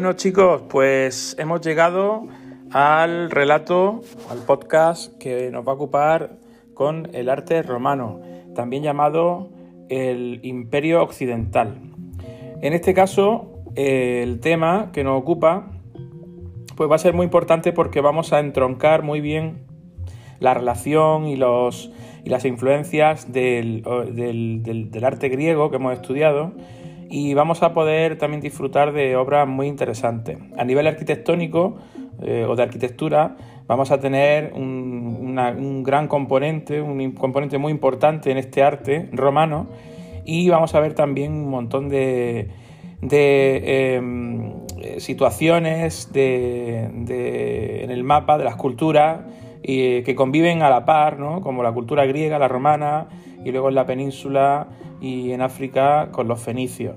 Bueno chicos, pues hemos llegado al relato, al podcast que nos va a ocupar con el arte romano, también llamado el Imperio Occidental. En este caso, el tema que nos ocupa pues va a ser muy importante porque vamos a entroncar muy bien la relación y, los, y las influencias del, del arte griego que hemos estudiado y vamos a poder también disfrutar de obras muy interesantes. A nivel arquitectónico eh, o de arquitectura vamos a tener un, gran componente, un componente muy importante en este arte romano y vamos a ver también un montón de, em, situaciones en el mapa de las culturas que conviven a la par, como la cultura griega, la romana y luego en la península y en África con los fenicios.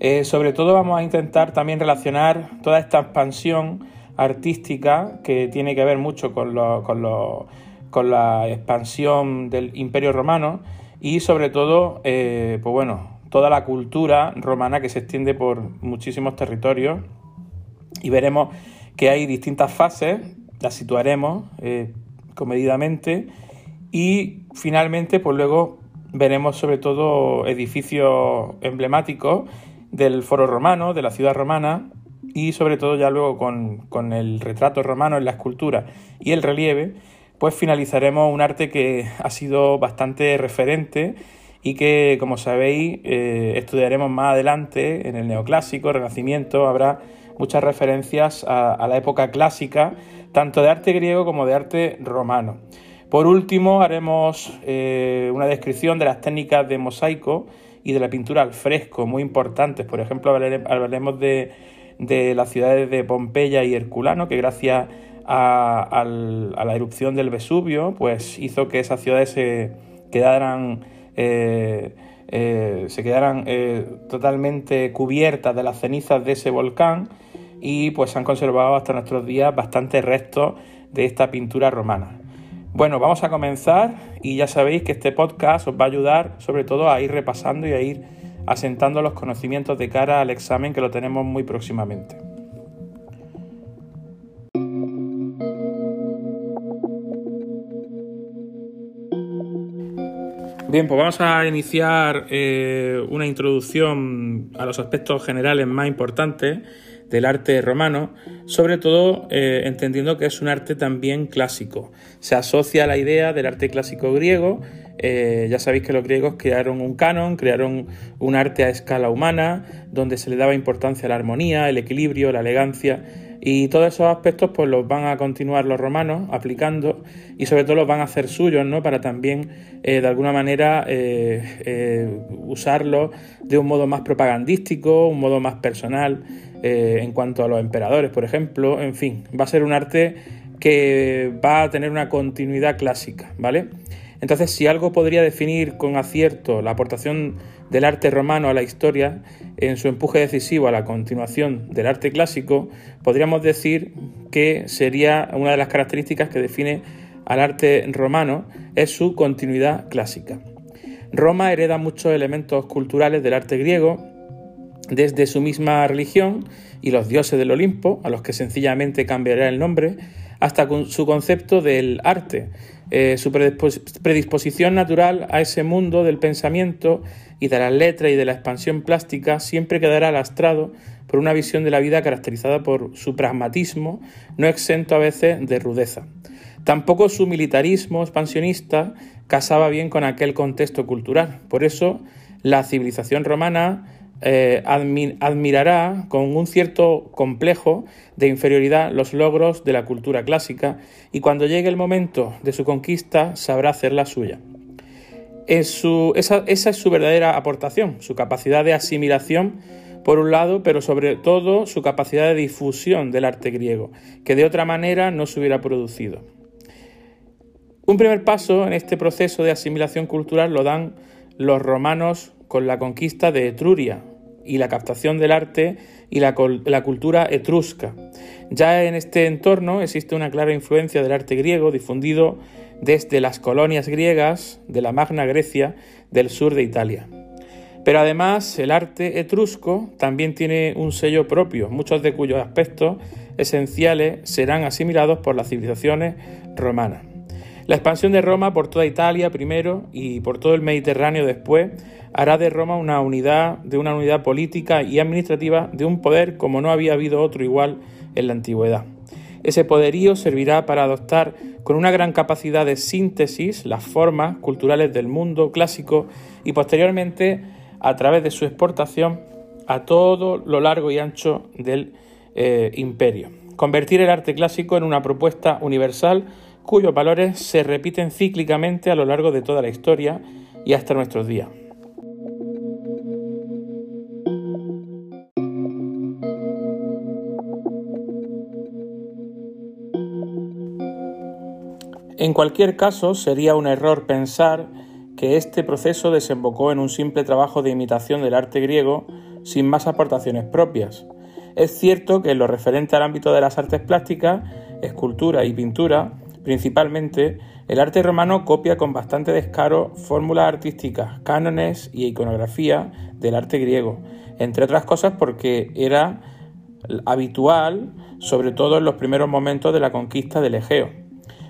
Eh, sobre todo vamos a intentar también relacionar toda esta expansión artística que tiene que ver mucho con, con, la expansión del Imperio Romano y sobre todo, eh, pues bueno, toda la cultura romana que se extiende por muchísimos territorios y veremos que hay distintas fases, las situaremos eh, comedidamente y finalmente pues luego veremos sobre todo edificios emblemáticos del foro romano, de la ciudad romana y sobre todo ya luego con, el retrato romano en la escultura y el relieve, pues finalizaremos un arte que ha sido bastante referente y que, como sabéis, eh, estudiaremos más adelante en el neoclásico, renacimiento, habrá muchas referencias a la época clásica, tanto de arte griego como de arte romano. Por último, haremos eh, una descripción de las técnicas de mosaico y de la pintura al fresco, muy importantes. Por ejemplo, hablaremos de, las ciudades de Pompeya y Herculano, que gracias a, la erupción del Vesubio, pues hizo que esas ciudades se quedaran, eh, eh, totalmente cubiertas de las cenizas de ese volcán y pues se han conservado hasta nuestros días bastantes restos de esta pintura romana. Bueno, vamos a comenzar y ya sabéis que este podcast os va a ayudar sobre todo a ir repasando y a ir asentando los conocimientos de cara al examen que lo tenemos muy próximamente. Bien, pues vamos a iniciar eh, una introducción a los aspectos generales más importantes del arte romano, sobre todo eh, entendiendo que es un arte también clásico. Se asocia a la idea del arte clásico griego, eh, ya sabéis que los griegos crearon un canon, crearon un arte a escala humana, donde se le daba importancia a la armonía, el equilibrio, la elegancia, y todos esos aspectos pues los van a continuar los romanos aplicando y sobre todo los van a hacer suyos, ¿no? Para también eh, de alguna manera usarlos de un modo más propagandístico, un modo más personal. Eh, en cuanto a los emperadores, por ejemplo. En fin, va a ser un arte que va a tener una continuidad clásica, ¿vale? Entonces, si algo podría definir con acierto la aportación del arte romano a la historia en su empuje decisivo a la continuación del arte clásico, podríamos decir que sería una de las características que define al arte romano es su continuidad clásica. Roma hereda muchos elementos culturales del arte griego desde su misma religión y los dioses del Olimpo, a los que sencillamente cambiará el nombre, hasta su concepto del arte, eh, su predisposición natural a ese mundo del pensamiento y de las letras y de la expansión plástica siempre quedará lastrado por una visión de la vida caracterizada por su pragmatismo, no exento a veces de rudeza. Tampoco su militarismo expansionista casaba bien con aquel contexto cultural. Por eso, la civilización romana eh, admirará con un cierto complejo de inferioridad los logros de la cultura clásica y cuando llegue el momento de su conquista sabrá hacer suya. esa, esa es su verdadera aportación, su capacidad de asimilación por un lado, pero sobre todo su capacidad de difusión del arte griego, que de otra manera no se hubiera producido. Un primer paso en este proceso de asimilación cultural lo dan los romanos con la conquista de Etruria, y la captación del arte y la, cultura etrusca. Ya en este entorno existe una clara influencia del arte griego difundido desde las colonias griegas de la Magna Grecia del sur de Italia. Pero además el arte etrusco también tiene un sello propio, muchos de cuyos aspectos esenciales serán asimilados por las civilizaciones romanas. La expansión de Roma por toda Italia primero y por todo el Mediterráneo después hará de Roma una unidad de una unidad política y administrativa de un poder como no había habido otro igual en la antigüedad. Ese poderío servirá para adoptar con una gran capacidad de síntesis las formas culturales del mundo clásico y posteriormente a través de su exportación a todo lo largo y ancho del eh, imperio. Convertir el arte clásico en una propuesta universal cuyos valores se repiten cíclicamente a lo largo de toda la historia y hasta nuestros días. En cualquier caso, sería un error pensar que este proceso desembocó en un simple trabajo de imitación del arte griego sin más aportaciones propias. Es cierto que en lo referente al ámbito de las artes plásticas, escultura y pintura, principalmente, el arte romano copia con bastante descaro fórmulas artísticas, cánones y iconografía del arte griego, entre otras cosas porque era habitual, sobre todo en los primeros momentos de la conquista del Egeo.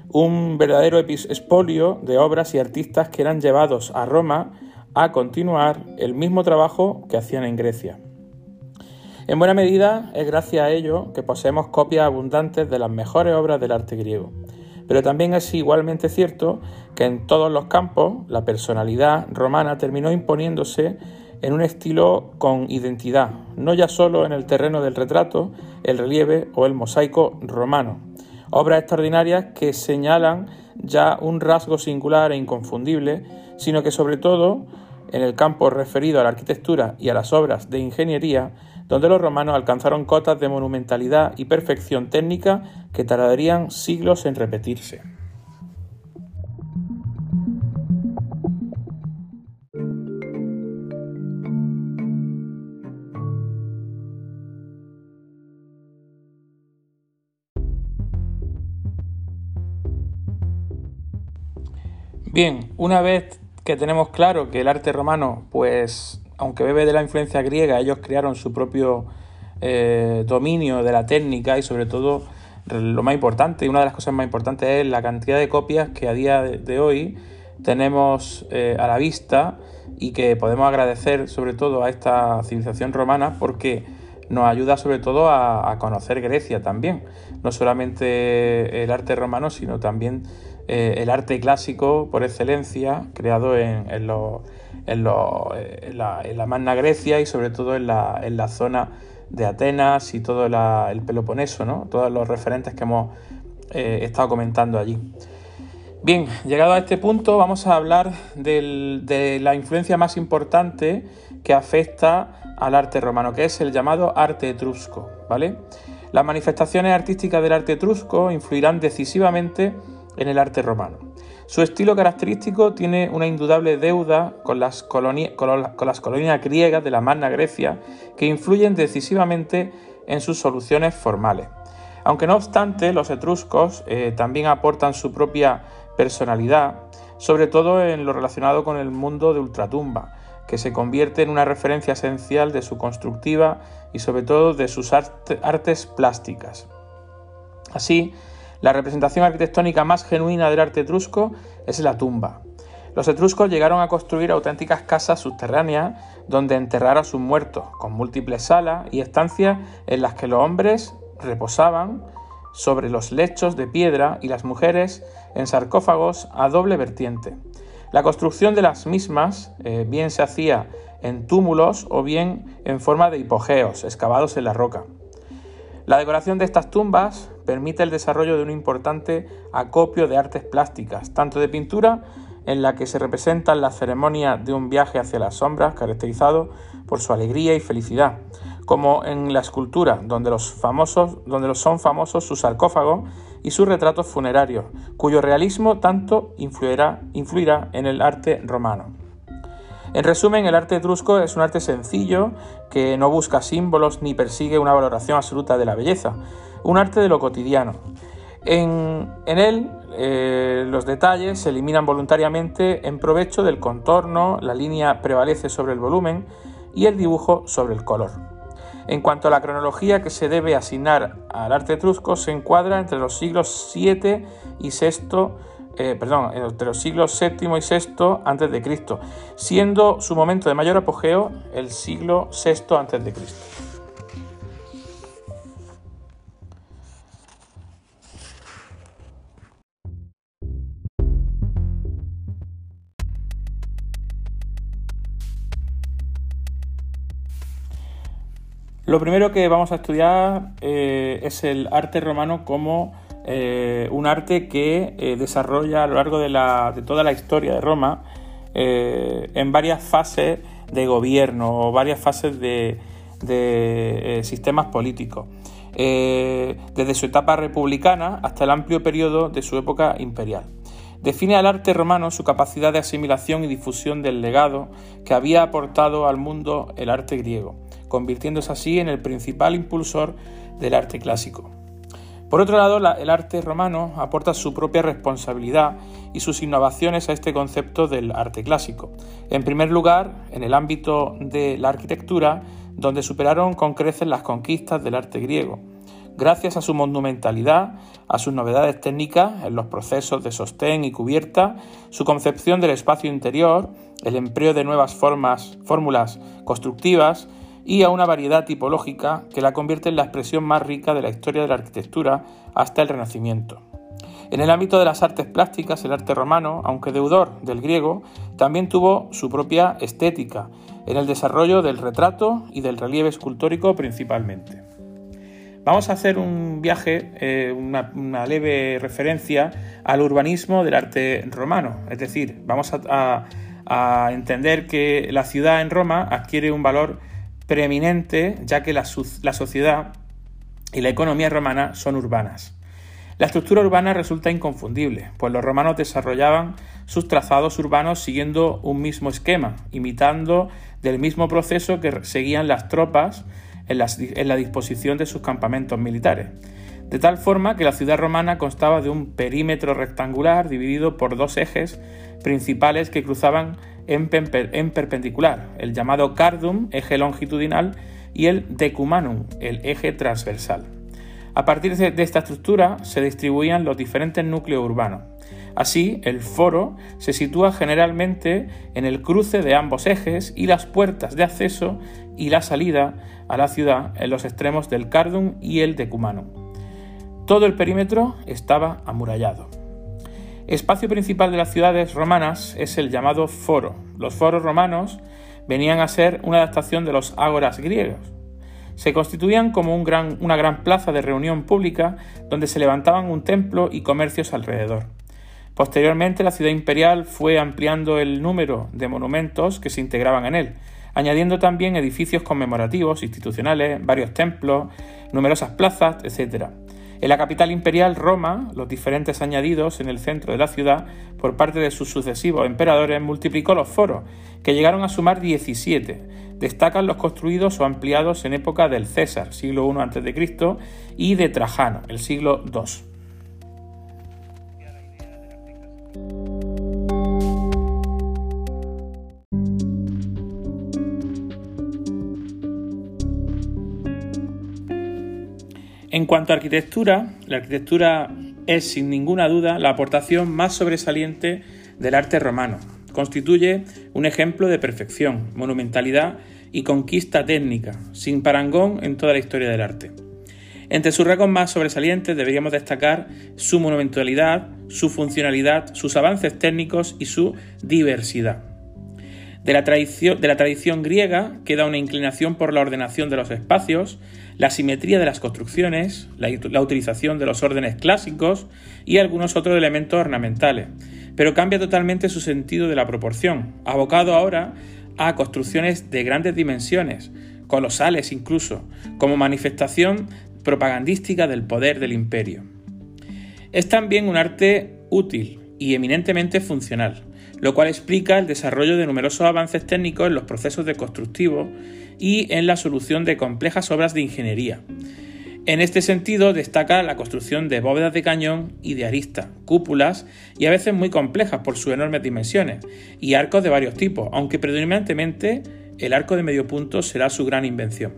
Un verdadero expolio de obras y artistas que eran llevados a Roma a continuar el mismo trabajo que hacían en Grecia. En buena medida es gracias a ello que poseemos copias abundantes de las mejores obras del arte griego. Pero también es igualmente cierto que en todos los campos la personalidad romana terminó imponiéndose en un estilo con identidad, no ya solo en el terreno del retrato, el relieve o el mosaico romano. Obras extraordinarias que señalan ya un rasgo singular e inconfundible, sino que sobre todo en el campo referido a la arquitectura y a las obras de ingeniería, donde los romanos alcanzaron cotas de monumentalidad y perfección técnica que tardarían siglos en repetirse. Bien, una vez que tenemos claro que el arte romano, pues aunque bebe de la influencia griega, ellos crearon su propio eh, dominio de la técnica y sobre todo lo más importante, y una de las cosas más importantes es la cantidad de copias que a día de, hoy tenemos eh, a la vista y que podemos agradecer sobre todo a esta civilización romana porque nos ayuda sobre todo a, conocer Grecia también, no solamente el arte romano, sino también eh, el arte clásico por excelencia, creado en los en, la, Magna Grecia y sobre todo en la, en la zona de Atenas y todo el Peloponeso, ¿no? todos los referentes que hemos eh, estado comentando allí. Bien, llegado a este punto vamos a hablar de la influencia más importante que afecta al arte romano, que es el llamado arte etrusco. ¿vale? Las manifestaciones artísticas del arte etrusco influirán decisivamente en el arte romano. Su estilo característico tiene una indudable deuda con las, colonias griegas de la Magna Grecia que influyen decisivamente en sus soluciones formales. Aunque no obstante, los etruscos eh, también aportan su propia personalidad, sobre todo en lo relacionado con el mundo de ultratumba, que se convierte en una referencia esencial de su constructiva y sobre todo de sus artes plásticas. Así, la representación arquitectónica más genuina del arte etrusco es la tumba. Los etruscos llegaron a construir auténticas casas subterráneas donde enterrar a sus muertos, con múltiples salas y estancias en las que los hombres reposaban sobre los lechos de piedra y las mujeres en sarcófagos a doble vertiente. La construcción de las mismas eh, bien se hacía en túmulos o bien en forma de hipogeos excavados en la roca. La decoración de estas tumbas permite el desarrollo de un importante acopio de artes plásticas, tanto de pintura, en la que se representa la ceremonia de un viaje hacia las sombras, caracterizado por su alegría y felicidad, como en la escultura, donde los, famosos, donde son famosos sus sarcófagos y sus retratos funerarios, cuyo realismo tanto influirá, influirá en el arte romano. En resumen, el arte etrusco es un arte sencillo que no busca símbolos ni persigue una valoración absoluta de la belleza, un arte de lo cotidiano, En, él eh, los detalles se eliminan voluntariamente en provecho del contorno, la línea prevalece sobre el volumen y el dibujo sobre el color. En cuanto a la cronología que se debe asignar al arte etrusco, se encuadra entre los siglos 7 y 6 eh, perdón, entre los siglos VII y VI antes de Cristo, siendo su momento de mayor apogeo el siglo VI antes de Cristo. Lo primero que vamos a estudiar eh, es el arte romano como eh, un arte que eh, desarrolla a lo largo de, toda la historia de Roma en varias fases de gobierno o varias fases de, sistemas políticos. desde su etapa republicana hasta el amplio periodo de su época imperial. Define al arte romano su capacidad de asimilación y difusión del legado que había aportado al mundo el arte griego convirtiéndose así en el principal impulsor del arte clásico. Por otro lado, el arte romano aporta su propia responsabilidad y sus innovaciones a este concepto del arte clásico. En primer lugar, en el ámbito de la arquitectura, donde superaron con creces las conquistas del arte griego, gracias a su monumentalidad, a sus novedades técnicas en los procesos de sostén y cubierta, su concepción del espacio interior, el empleo de nuevas formas, fórmulas constructivas y a una variedad tipológica que la convierte en la expresión más rica de la historia de la arquitectura hasta el Renacimiento. En el ámbito de las artes plásticas, el arte romano, aunque deudor del griego, también tuvo su propia estética, en el desarrollo del retrato y del relieve escultórico principalmente. Vamos a hacer un viaje, eh, una, leve referencia al urbanismo del arte romano, es decir, vamos a entender que la ciudad en Roma adquiere un valor preeminente ya que la, sociedad y la economía romana son urbanas. La estructura urbana resulta inconfundible, pues los romanos desarrollaban sus trazados urbanos siguiendo un mismo esquema, imitando del mismo proceso que seguían las tropas en, la disposición de sus campamentos militares. De tal forma que la ciudad romana constaba de un perímetro rectangular dividido por dos ejes principales que cruzaban en, perpendicular, el llamado cardum, eje longitudinal, y el decumanum, el eje transversal. A partir de esta estructura se distribuían los diferentes núcleos urbanos. Así, el foro se sitúa generalmente en el cruce de ambos ejes y las puertas de acceso y la salida a la ciudad en los extremos del cardum y el decumanum. Todo el perímetro estaba amurallado. Espacio principal de las ciudades romanas es el llamado foro. Los foros romanos venían a ser una adaptación de los ágoras griegos. Se constituían como una gran plaza de reunión pública donde se levantaban un templo y comercios alrededor. Posteriormente la ciudad imperial fue ampliando el número de monumentos que se integraban en él, añadiendo también edificios conmemorativos, institucionales, varios templos, numerosas plazas, etc. En la capital imperial, Roma, los diferentes añadidos en el centro de la ciudad por parte de sus sucesivos emperadores multiplicó los foros, que llegaron a sumar 17. Destacan los construidos o ampliados en época del César, siglo I a.C., y de Trajano, el siglo II. En cuanto a arquitectura, la arquitectura es sin ninguna duda la aportación más sobresaliente del arte romano. Constituye un ejemplo de perfección, monumentalidad y conquista técnica, sin parangón en toda la historia del arte. Entre sus rasgos más sobresalientes deberíamos destacar su monumentalidad, su funcionalidad, sus avances técnicos y su diversidad. De la, tradición, griega queda una inclinación por la ordenación de los espacios, la simetría de las construcciones, la, utilización de los órdenes clásicos y algunos otros elementos ornamentales, pero cambia totalmente su sentido de la proporción, abocado ahora a construcciones de grandes dimensiones, colosales incluso, como manifestación propagandística del poder del imperio. Es también un arte útil y eminentemente funcional, lo cual explica el desarrollo de numerosos avances técnicos en los procesos de constructivo y en la solución de complejas obras de ingeniería. En este sentido destaca la construcción de bóvedas de cañón y de arista, cúpulas y a veces muy complejas por sus enormes dimensiones, y arcos de varios tipos, aunque predominantemente el arco de medio punto será su gran invención.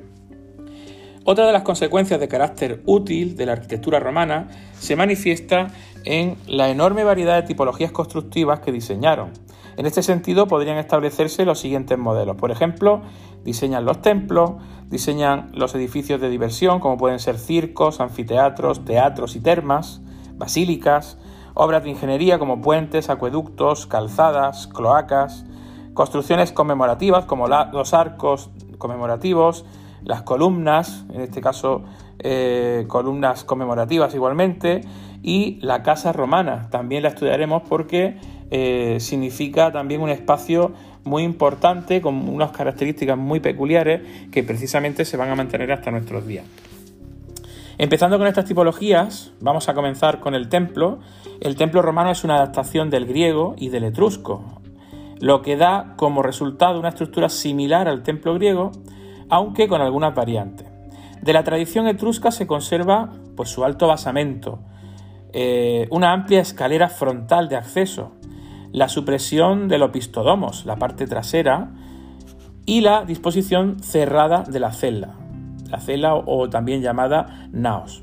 Otra de las consecuencias de carácter útil de la arquitectura romana se manifiesta en la enorme variedad de tipologías constructivas que diseñaron. En este sentido podrían establecerse los siguientes modelos. Por ejemplo, diseñan los templos, diseñan los edificios de diversión, como pueden ser circos, anfiteatros, teatros y termas, basílicas, obras de ingeniería como puentes, acueductos, calzadas, cloacas, construcciones conmemorativas como los arcos conmemorativos, las columnas, en este caso eh, columnas conmemorativas igualmente, y la casa romana. También la estudiaremos porque eh, significa también un espacio muy importante con unas características muy peculiares que precisamente se van a mantener hasta nuestros días. Empezando con estas tipologías, vamos a comenzar con el templo. El templo romano es una adaptación del griego y del etrusco, lo que da como resultado una estructura similar al templo griego, aunque con algunas variantes. De la tradición etrusca se conserva pues, su alto basamento, eh, una amplia escalera frontal de acceso, la supresión de los la parte trasera, y la disposición cerrada de la celda, la celda o también llamada naos.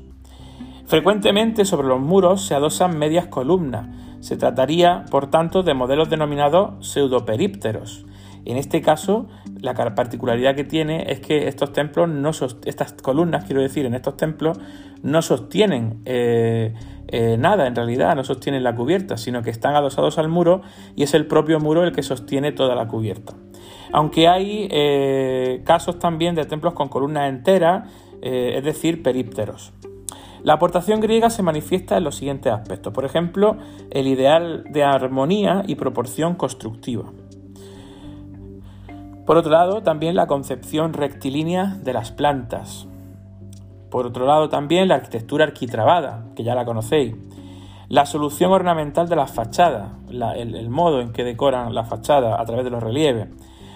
Frecuentemente sobre los muros se adosan medias columnas. Se trataría, por tanto, de modelos denominados pseudoperípteros. En este caso, la particularidad que tiene es que estos templos no estas columnas, quiero decir, en estos templos no sostienen eh, eh, nada en realidad, no sostienen la cubierta, sino que están adosados al muro y es el propio muro el que sostiene toda la cubierta. Aunque hay eh, casos también de templos con columnas enteras, es decir, perípteros. La aportación griega se manifiesta en los siguientes aspectos. Por ejemplo, el ideal de armonía y proporción constructiva. Por otro lado, también la concepción rectilínea de las plantas, por otro lado también la arquitectura arquitrabada, que ya la conocéis. La solución ornamental de las fachadas, el, modo en que decoran la fachada a través de los relieves.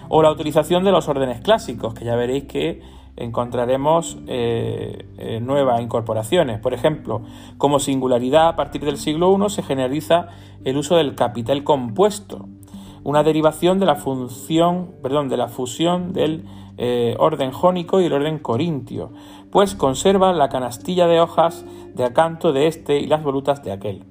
O la utilización de los órdenes clásicos, que ya veréis que encontraremos eh, eh, nuevas incorporaciones. Por ejemplo, como singularidad a partir del siglo I se generaliza el uso del capitel compuesto, una derivación de la función, perdón, de la fusión del eh, orden jónico y el orden corintio, pues conserva la canastilla de hojas de acanto de este y las volutas de aquel.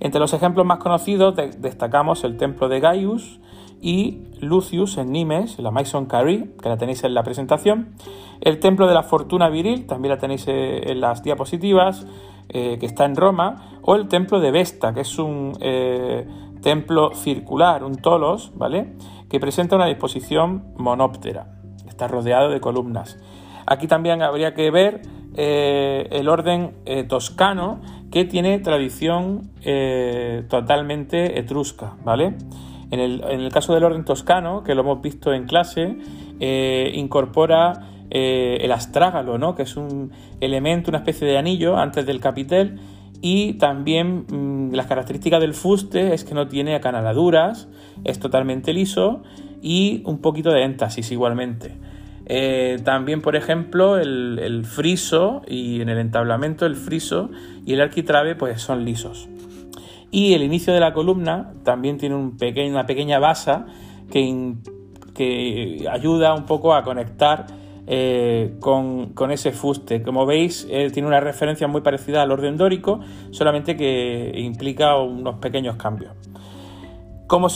Entre los ejemplos más conocidos destacamos el templo de Gaius y Lucius en Nimes, la Maison Carrie, que la tenéis en la presentación, el templo de la fortuna viril, también la tenéis eh, en las diapositivas, eh, que está en Roma, o el templo de Vesta, que es un templo circular, un tolos, ¿vale? Que presenta una disposición monóptera está rodeado de columnas. Aquí también habría que ver eh, el orden eh, toscano que tiene tradición eh, totalmente etrusca, ¿vale? En el, caso del orden toscano, que lo hemos visto en clase, incorpora el astrágalo, ¿no? que es un elemento, una especie de anillo antes del capitel, y también mm, las características del fuste es que no tiene acanaladuras, es totalmente liso y un poquito de éntasis igualmente. Eh, también, por ejemplo, el, friso y en el entablamento el friso y el arquitrabe pues son lisos. Y el inicio de la columna también tiene un una pequeña basa que, que, ayuda un poco a conectar eh, con, ese fuste. Como veis, tiene una referencia muy parecida al orden dórico, solamente que implica unos pequeños cambios. Como,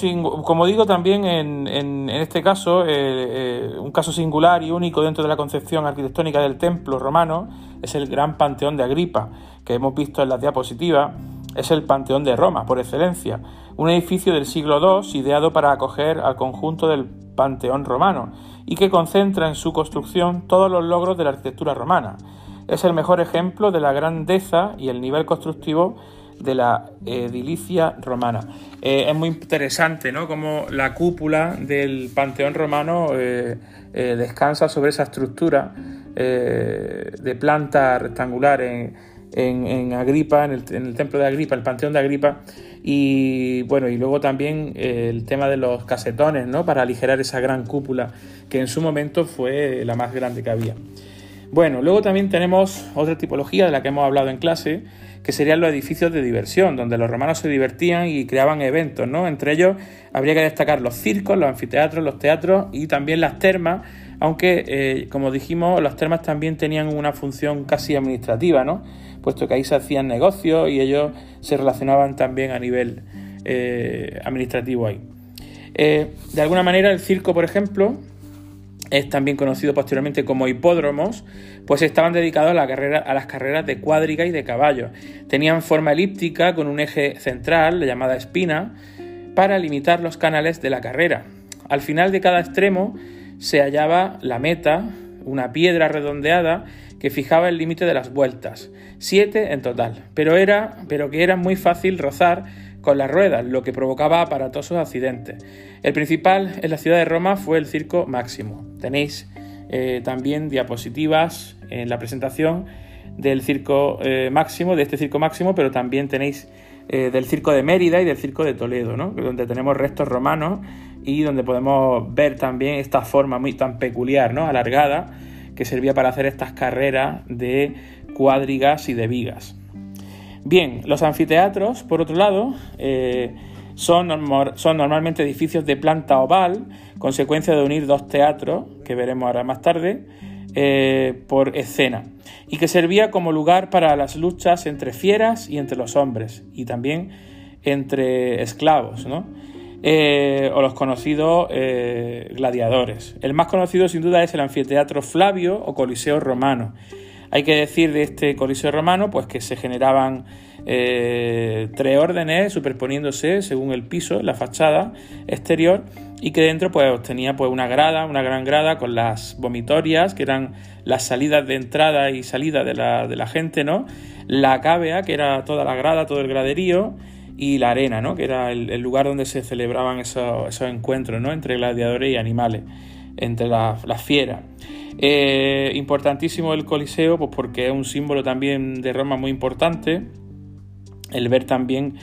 como, digo también en, este caso, eh, eh, un caso singular y único dentro de la concepción arquitectónica del templo romano es el gran Panteón de Agripa, que hemos visto en las diapositivas, es el Panteón de Roma, por excelencia, un edificio del siglo II ideado para acoger al conjunto del Panteón romano y que concentra en su construcción todos los logros de la arquitectura romana. Es el mejor ejemplo de la grandeza y el nivel constructivo de la edilicia romana. Eh, es muy interesante, ¿no? Como la cúpula del Panteón romano eh, eh, descansa sobre esa estructura de planta rectangular Agripa, en el, templo de Agripa, el Panteón de Agripa. Y bueno, y luego también el tema de los casetones, ¿no? Para aligerar esa gran cúpula que en su momento fue la más grande que había. Bueno, luego también tenemos otra tipología de la que hemos hablado en clase, que serían los edificios de diversión, donde los romanos se divertían y creaban eventos, ¿no? Entre ellos habría que destacar los circos, los anfiteatros, los teatros y también las termas, aunque, eh, como dijimos, las termas también tenían una función casi administrativa, ¿no? Puesto que ahí se hacían negocios y ellos se relacionaban también a nivel eh, administrativo ahí. Eh, de alguna manera, el circo, por ejemplo, es también conocido posteriormente como hipódromos, pues estaban dedicados a, la carrera, a las carreras de cuadriga y de caballo. Tenían forma elíptica con un eje central, llamada espina, para limitar los canales de la carrera. Al final de cada extremo se hallaba la meta, una piedra redondeada que fijaba el límite de las vueltas, siete en total, pero, era, pero que era muy fácil rozar con las ruedas, lo que provocaba aparatosos accidentes. El principal en la ciudad de Roma fue el Circo Máximo. Tenéis eh, también diapositivas en la presentación del Circo eh, Máximo, de este Circo Máximo, pero también tenéis eh, del Circo de Mérida y del Circo de Toledo, ¿no? donde tenemos restos romanos y donde podemos ver también esta forma muy tan peculiar, ¿no? alargada, que servía para hacer estas carreras de cuadrigas y de vigas. Bien, los anfiteatros, por otro lado, eh, son, son, normalmente edificios de planta oval, consecuencia de unir dos teatros, que veremos ahora más tarde, eh, por escena, y que servía como lugar para las luchas entre fieras y entre los hombres, y también entre esclavos, ¿no? Eh, o los conocidos gladiadores. El más conocido sin duda es el anfiteatro Flavio o Coliseo Romano, hay que decir de este coliseo romano pues que se generaban eh, tres órdenes superponiéndose según el piso, la fachada exterior y que dentro pues tenía pues una grada, una gran grada con las vomitorias que eran las salidas de entrada y salida de la, de la gente, ¿no? La cávea que era toda la grada, todo el graderío y la arena, ¿no? Que era el, lugar donde se celebraban esos, encuentros, ¿no? Entre gladiadores y animales, entre las fieras. Eh, importantísimo el Coliseo, pues porque es un símbolo también de Roma muy importante. El ver también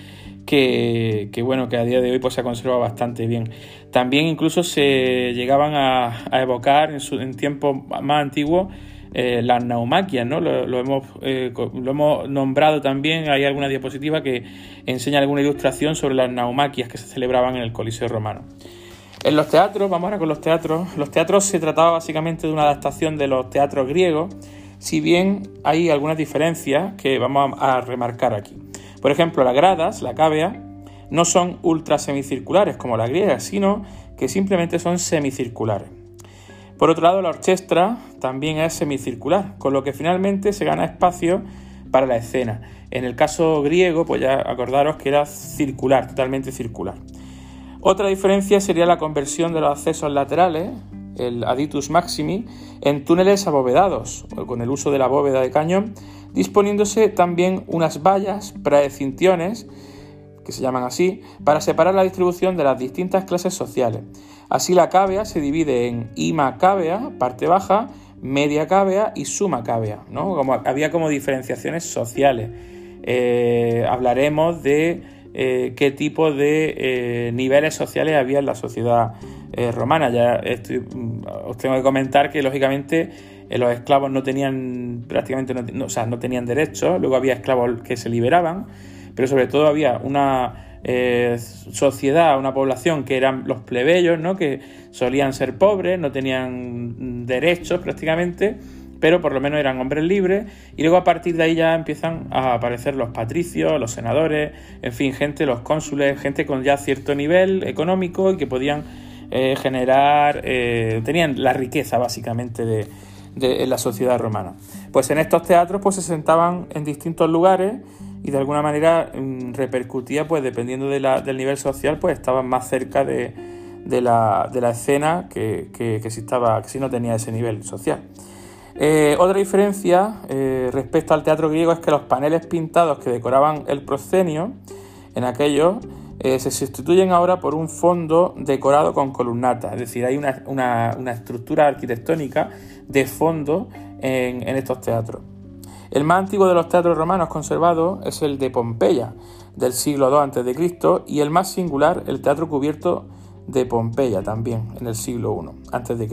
que, bueno, que a día de hoy pues, se ha conservado bastante bien. También incluso se llegaban a, evocar en, su, en tiempos más antiguos eh, las naumaquias, ¿no? Lo, hemos, eh, lo hemos nombrado también, hay alguna diapositiva que enseña alguna ilustración sobre las naumaquias que se celebraban en el Coliseo romano. En los teatros, vamos ahora con los teatros, los teatros se trataba básicamente de una adaptación de los teatros griegos, si bien hay algunas diferencias que vamos a, remarcar aquí. Por ejemplo, las gradas, la cávea, no son ultra semicirculares como las griegas, sino que simplemente son semicirculares. Por otro lado, la orquesta también es semicircular, con lo que finalmente se gana espacio para la escena. En el caso griego, pues ya acordaros que era circular, totalmente circular. Otra diferencia sería la conversión de los accesos laterales, el aditus maximi, en túneles abovedados, con el uso de la bóveda de cañón, disponiéndose también unas vallas precintiones, que se llaman así, para separar la distribución de las distintas clases sociales. Así la cávea se divide en ima cávea, parte baja, media cávea y suma cávea, ¿no? Como, había como diferenciaciones sociales. Eh, hablaremos de eh, qué tipo de eh, niveles sociales había en la sociedad romana. Ya mm, os tengo que comentar que, lógicamente, los esclavos no tenían prácticamente, o sea, no tenían derechos, luego había esclavos que se liberaban, pero sobre todo había una sociedad, una población que eran los plebeyos, ¿no? que solían ser pobres, no tenían derechos prácticamente, pero por lo menos eran hombres libres y luego a partir de ahí ya empiezan a aparecer los patricios, los senadores, en fin, gente, los cónsules, gente con ya cierto nivel económico y que podían eh, generar, eh, tenían la riqueza básicamente de, la sociedad romana. Pues en estos teatros pues se sentaban en distintos lugares y de alguna manera mm, repercutía, pues dependiendo del nivel social, pues estaban más cerca de, la, escena que, si estaba, si no tenía ese nivel social. Eh, otra diferencia eh, respecto al teatro griego es que los paneles pintados que decoraban el proscenio en aquellos eh, se sustituyen ahora por un fondo decorado con columnatas, es decir, hay una, estructura arquitectónica de fondo en, estos teatros. El más antiguo de los teatros romanos conservados es el de Pompeya, del siglo II a.C., y el más singular, el teatro cubierto de Pompeya, también en el siglo I a.C.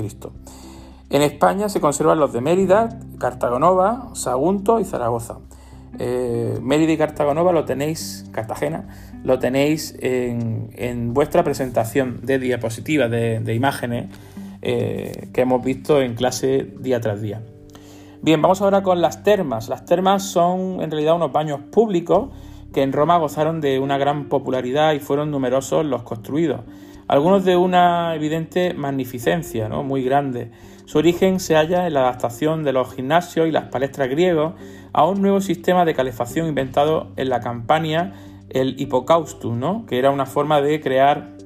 En España se conservan los de Mérida Cartagonova, Sagunto y Zaragoza. Eh, Mérida y Cartagonova lo tenéis, Cartagena, lo tenéis en, vuestra presentación de diapositivas, de, imágenes eh, que hemos visto en clase día tras día. Bien, vamos ahora con las termas. Las termas son en realidad unos baños públicos que en Roma gozaron de una gran popularidad y fueron numerosos los construidos. Algunos de una evidente magnificencia, ¿no? muy grande. Su origen se halla en la adaptación de los gimnasios y las palestras griegos a un nuevo sistema de calefacción inventado en la campaña, el hipocaustus, ¿no? que era una forma de crear,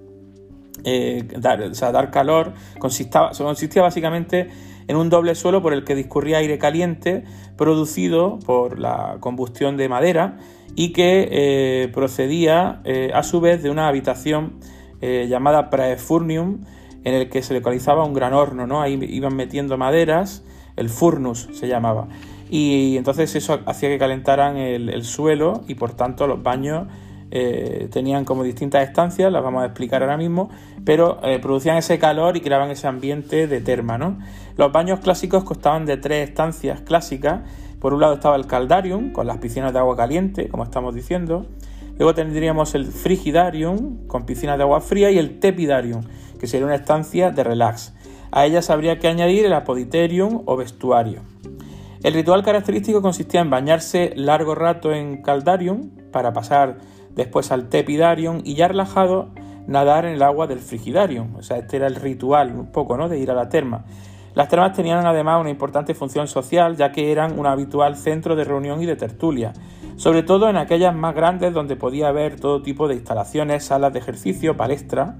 eh, dar, dar calor, consistía básicamente en un doble suelo por el que discurría aire caliente producido por la combustión de madera y que eh, procedía eh, a su vez de una habitación eh, llamada praefurnium en el que se localizaba un gran horno, ¿no? Ahí iban metiendo maderas, el furnus se llamaba. Y entonces eso hacía que calentaran el suelo y por tanto los baños eh, tenían como distintas estancias, las vamos a explicar ahora mismo, pero eh, producían ese calor y creaban ese ambiente de terma. ¿no? Los baños clásicos constaban de tres estancias clásicas. Por un lado estaba el caldarium, con las piscinas de agua caliente, como estamos diciendo. Luego tendríamos el frigidarium, con piscinas de agua fría, y el tepidarium, que sería una estancia de relax. A ellas habría que añadir el apoditerium o vestuario. El ritual característico consistía en bañarse largo rato en caldarium para pasar después al tepidarium y ya relajado nadar en el agua del frigidarium. O sea, este era el ritual un poco, ¿no? De ir a la terma. Las termas tenían además una importante función social, ya que eran un habitual centro de reunión y de tertulia, sobre todo en aquellas más grandes donde podía haber todo tipo de instalaciones, salas de ejercicio, palestra,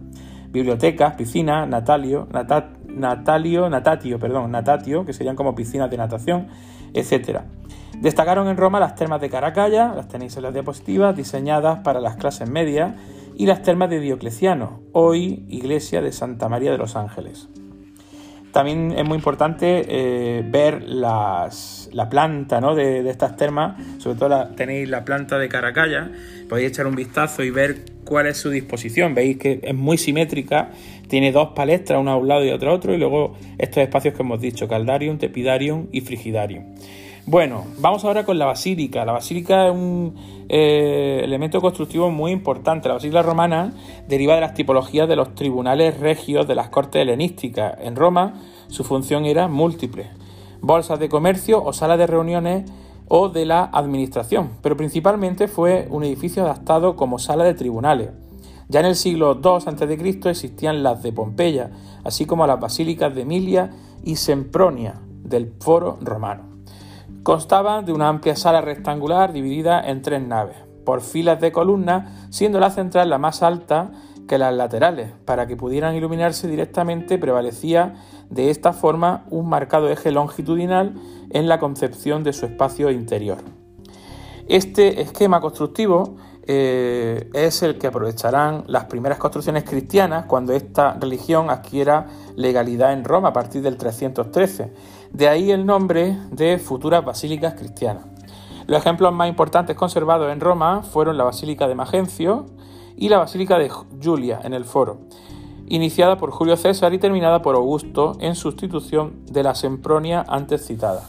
bibliotecas, piscinas, natalio, natalio, natatio, perdón, natatio, que serían como piscinas de natación, etcétera. Destacaron en Roma las termas de Caracalla, las tenéis en las diapositivas, diseñadas para las clases medias, y las termas de Diocleciano, hoy iglesia de Santa María de los Ángeles. También es muy importante eh, ver la planta de, estas termas, sobre todo tenéis la planta de Caracalla, podéis echar un vistazo y ver cuál es su disposición. Veis que es muy simétrica, tiene dos palestras, una a un lado y otra a otro, y luego estos espacios que hemos dicho, Caldarium, Tepidarium y Frigidarium. Bueno, vamos ahora con la basílica. La basílica es un eh, elemento constructivo muy importante. La basílica romana deriva de las tipologías de los tribunales regios de las cortes helenísticas. En Roma su función era múltiple. Bolsas de comercio o salas de reuniones o de la administración, pero principalmente fue un edificio adaptado como sala de tribunales. Ya en el siglo II a.C. existían las de Pompeya, así como las basílicas de Emilia y Sempronia del Foro Romano. Constaba de una amplia sala rectangular dividida en tres naves, por filas de columnas, siendo la central la más alta que las laterales. Para que pudieran iluminarse directamente prevalecía de esta forma un marcado eje longitudinal en la concepción de su espacio interior. Este esquema constructivo eh, es el que aprovecharán las primeras construcciones cristianas cuando esta religión adquiera legalidad en Roma a partir del 313 de ahí el nombre de futuras basílicas cristianas. Los ejemplos más importantes conservados en Roma fueron la Basílica de Magencio y la Basílica de Julia en el Foro, iniciada por Julio César y terminada por Augusto en sustitución de la Sempronia antes citada.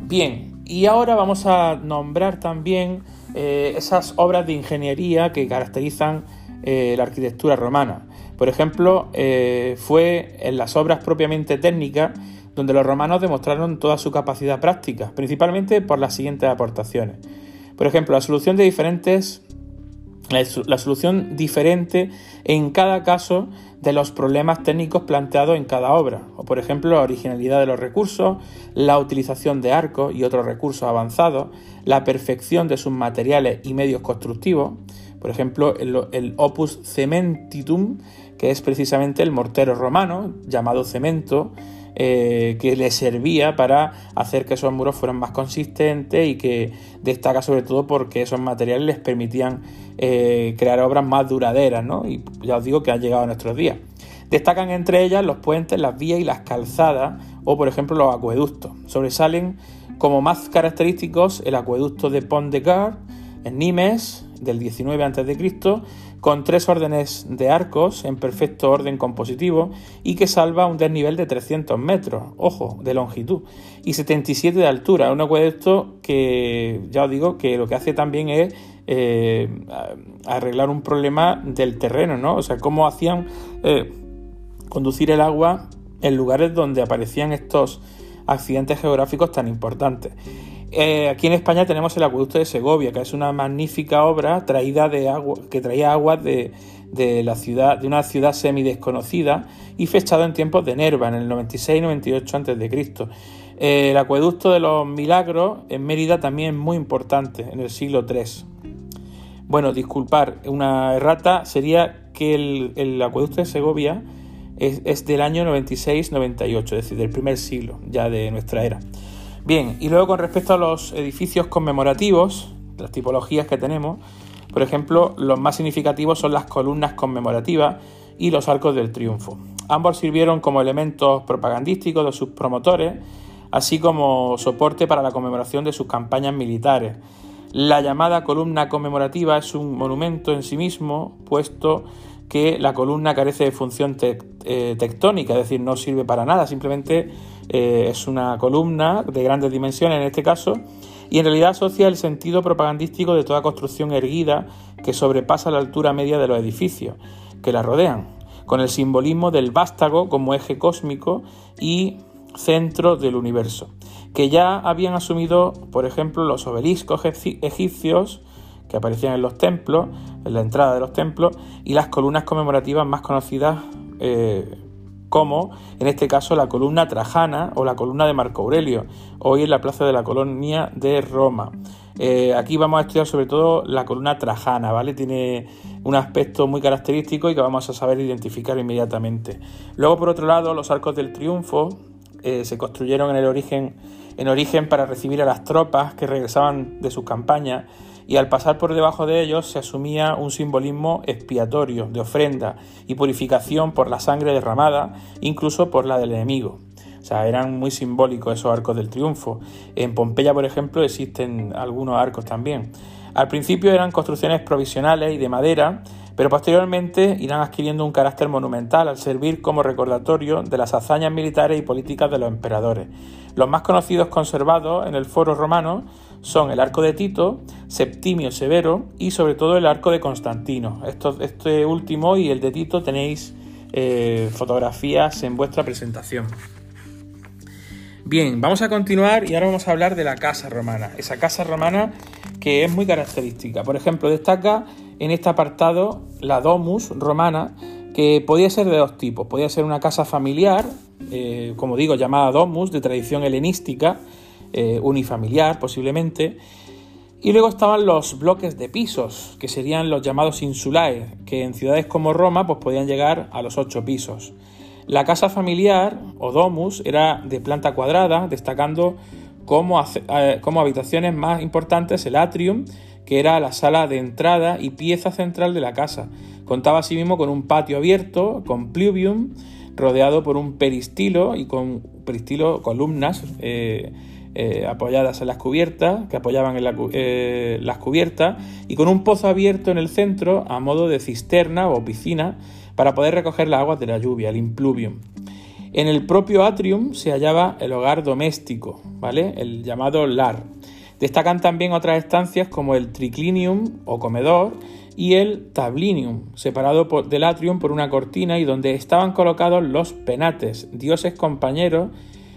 Bien, y ahora vamos a nombrar también eh, esas obras de ingeniería que caracterizan eh, la arquitectura romana. Por ejemplo, eh, fue en las obras propiamente técnicas donde los romanos demostraron toda su capacidad práctica, principalmente por las siguientes aportaciones. Por ejemplo, la solución de diferentes la solución diferente en cada caso de los problemas técnicos planteados en cada obra, o por ejemplo la originalidad de los recursos, la utilización de arcos y otros recursos avanzados, la perfección de sus materiales y medios constructivos, por ejemplo el, el opus cementitum, que es precisamente el mortero romano, llamado cemento, eh, que le servía para hacer que esos muros fueran más consistentes y que destaca sobre todo porque esos materiales les permitían eh, crear obras más duraderas, ¿no? Y ya os digo que han llegado a nuestros días. Destacan entre ellas los puentes, las vías y las calzadas, o por ejemplo los acueductos. Sobresalen como más característicos el acueducto de Pont de Gard en Nimes del 19 a.C., con tres órdenes de arcos en perfecto orden compositivo y que salva un desnivel de 300 metros, ojo, de longitud, y 77 de altura. Un acueducto que, ya os digo, que lo que hace también es eh, arreglar un problema del terreno, ¿no? O sea, cómo hacían eh, conducir el agua en lugares donde aparecían estos accidentes geográficos tan importantes. Eh, aquí en España tenemos el acueducto de Segovia, que es una magnífica obra traída de agua, que traía agua de, la ciudad, de una ciudad semi desconocida y fechado en tiempos de Nerva, en el 96-98 a.C. Eh, el acueducto de los Milagros en Mérida también es muy importante, en el siglo III. Bueno, disculpar, una errata sería que el, acueducto de Segovia es, es del año 96-98, es decir, del primer siglo ya de nuestra era. Bien, y luego con respecto a los edificios conmemorativos, las tipologías que tenemos, por ejemplo, los más significativos son las columnas conmemorativas y los arcos del triunfo. Ambos sirvieron como elementos propagandísticos de sus promotores, así como soporte para la conmemoración de sus campañas militares. La llamada columna conmemorativa es un monumento en sí mismo, puesto que la columna carece de función eh, tectónica, es decir, no sirve para nada, simplemente eh, es una columna de grandes dimensiones en este caso, y en realidad asocia el sentido propagandístico de toda construcción erguida que sobrepasa la altura media de los edificios que la rodean, con el simbolismo del vástago como eje cósmico y centro del universo, que ya habían asumido, por ejemplo, los obeliscos egipcios que aparecían en los templos, en la entrada de los templos, y las columnas conmemorativas más conocidas eh, como en este caso la columna trajana o la columna de Marco Aurelio, hoy en la plaza de la colonia de Roma. Eh, aquí vamos a estudiar sobre todo la columna trajana, ¿vale? Tiene un aspecto muy característico y que vamos a saber identificar inmediatamente. Luego, por otro lado, los arcos del triunfo eh, se construyeron en el origen, en origen para recibir a las tropas que regresaban de sus campañas y al pasar por debajo de ellos se asumía un simbolismo expiatorio, de ofrenda y purificación por la sangre derramada, incluso por la del enemigo. O sea, eran muy simbólicos esos arcos del triunfo. En Pompeya, por ejemplo, existen algunos arcos también. Al principio eran construcciones provisionales y de madera, pero posteriormente irán adquiriendo un carácter monumental al servir como recordatorio de las hazañas militares y políticas de los emperadores. Los más conocidos conservados en el foro romano son el arco de Tito, Septimio Severo y sobre todo el arco de Constantino. este último y el de Tito tenéis eh, fotografías en vuestra presentación. Bien, vamos a continuar y ahora vamos a hablar de la casa romana. Esa casa romana que es muy característica. Por ejemplo, destaca en este apartado la domus romana, que podía ser de dos tipos. Podía ser una casa familiar, eh, como digo, llamada domus, de tradición helenística, eh, unifamiliar posiblemente. Y luego estaban los bloques de pisos, que serían los llamados insulae, que en ciudades como Roma pues, podían llegar a los ocho pisos. La casa familiar o domus era de planta cuadrada, destacando como, eh, como habitaciones más importantes el atrium, que era la sala de entrada y pieza central de la casa. Contaba asimismo con un patio abierto, con pluvium, rodeado por un peristilo y con peristilo columnas eh, eh, apoyadas en las cubiertas, que apoyaban en eh, las cubiertas, y con un pozo abierto en el centro a modo de cisterna o piscina para poder recoger las aguas de la lluvia, el impluvium. En el propio atrium se hallaba el hogar doméstico, ¿vale? El llamado lar. Destacan también otras estancias como el triclinium o comedor y el tablinium, separado del atrium por una cortina y donde estaban colocados los penates, dioses compañeros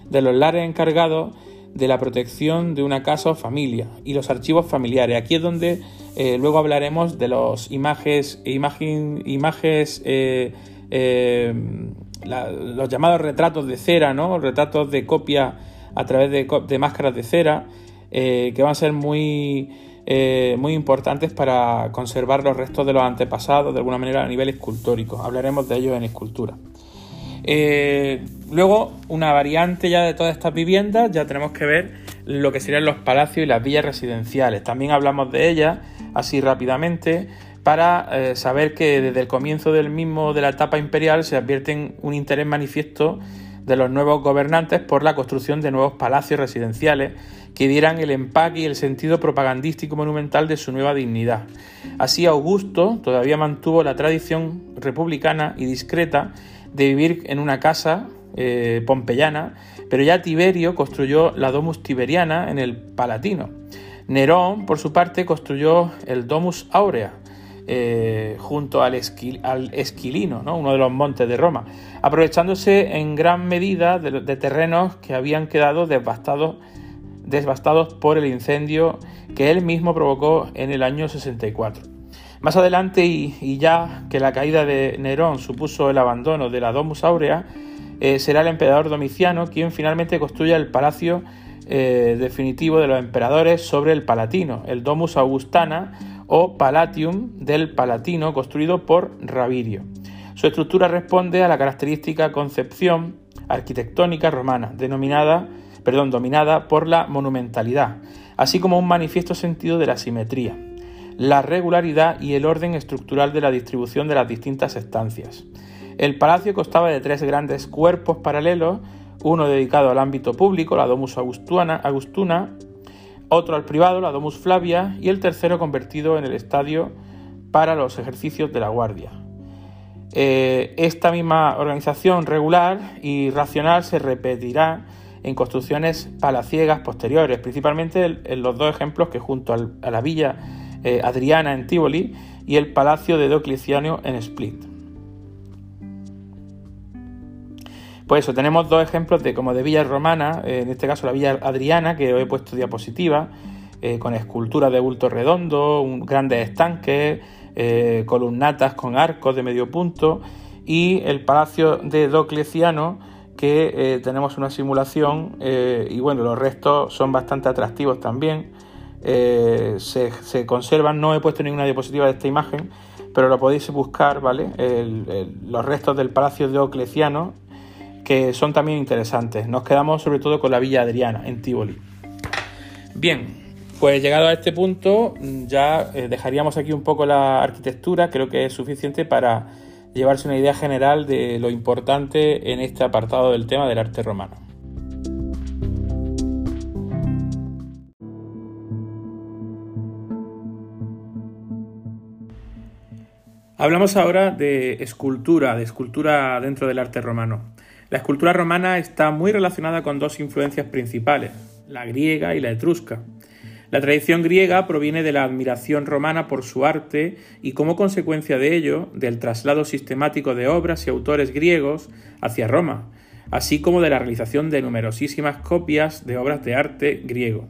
de los lares encargados de la protección de una casa o familia y los archivos familiares. Aquí es donde eh, luego hablaremos de los imágenes, imágenes eh, eh, los llamados retratos de cera, ¿no? retratos de copia a través de, máscaras de cera, que van a ser muy, muy importantes para conservar los restos de los antepasados de alguna manera a nivel escultórico. Hablaremos de ello en escultura. Eh, luego, una variante ya de todas estas viviendas, ya tenemos que ver lo que serían los palacios y las villas residenciales. También hablamos de ellas así rápidamente para eh, saber que desde el comienzo del mismo de la etapa imperial se advierte un interés manifiesto de los nuevos gobernantes por la construcción de nuevos palacios residenciales que dieran el empaque y el sentido propagandístico monumental de su nueva dignidad. Así Augusto todavía mantuvo la tradición republicana y discreta de vivir en una casa eh, pompeyana, pero ya Tiberio construyó la Domus Tiberiana en el Palatino. Nerón, por su parte, construyó el Domus Aurea, eh, junto al, Esquilino, uno de los montes de Roma, aprovechándose en gran medida de, terrenos que habían quedado devastados, devastados por el incendio que él mismo provocó en el año 64. Más adelante, y, ya que la caída de Nerón supuso el abandono de la Domus Aurea, eh, será el emperador Domiciano quien finalmente construya el palacio eh, definitivo de los emperadores sobre el Palatino, el Domus Augustana o Palatium del Palatino, construido por Ravirio. Su estructura responde a la característica concepción arquitectónica romana, denominada, perdón, dominada por la monumentalidad, así como un manifiesto sentido de la simetría, la regularidad y el orden estructural de la distribución de las distintas estancias. El palacio constaba de tres grandes cuerpos paralelos, uno dedicado al ámbito público, la Domus Augustuna, otro al privado, la Domus Flavia, y el tercero convertido en el estadio para los ejercicios de la Guardia. Eh, esta misma organización regular y racional se repetirá en construcciones palaciegas posteriores, principalmente en los dos ejemplos que junto a la villa eh, Adriana en Tivoli y el palacio de Diocleciano en Split. Pues eso, tenemos dos ejemplos de como de villas romanas, eh, en este caso la villa Adriana, que he puesto diapositiva, eh, con esculturas de bulto redondo, grandes estanques, columnatas con arcos de medio punto, y el palacio de Docleciano, que tenemos una simulación, y bueno, los restos son bastante atractivos también. Se, conservan, no he puesto ninguna diapositiva de esta imagen, pero lo podéis buscar, ¿vale? los restos del palacio de Diocleciano que son también interesantes. Nos quedamos sobre todo con la Villa Adriana en Tivoli. Bien, pues llegado a este punto ya eh, dejaríamos aquí un poco la arquitectura, creo que es suficiente para llevarse una idea general de lo importante en este apartado del tema del arte romano. Hablamos ahora de escultura, de escultura dentro del arte romano. La escultura romana está muy relacionada con dos influencias principales, la griega y la etrusca. La tradición griega proviene de la admiración romana por su arte y como consecuencia de ello del traslado sistemático de obras y autores griegos hacia Roma, así como de la realización de numerosísimas copias de obras de arte griego.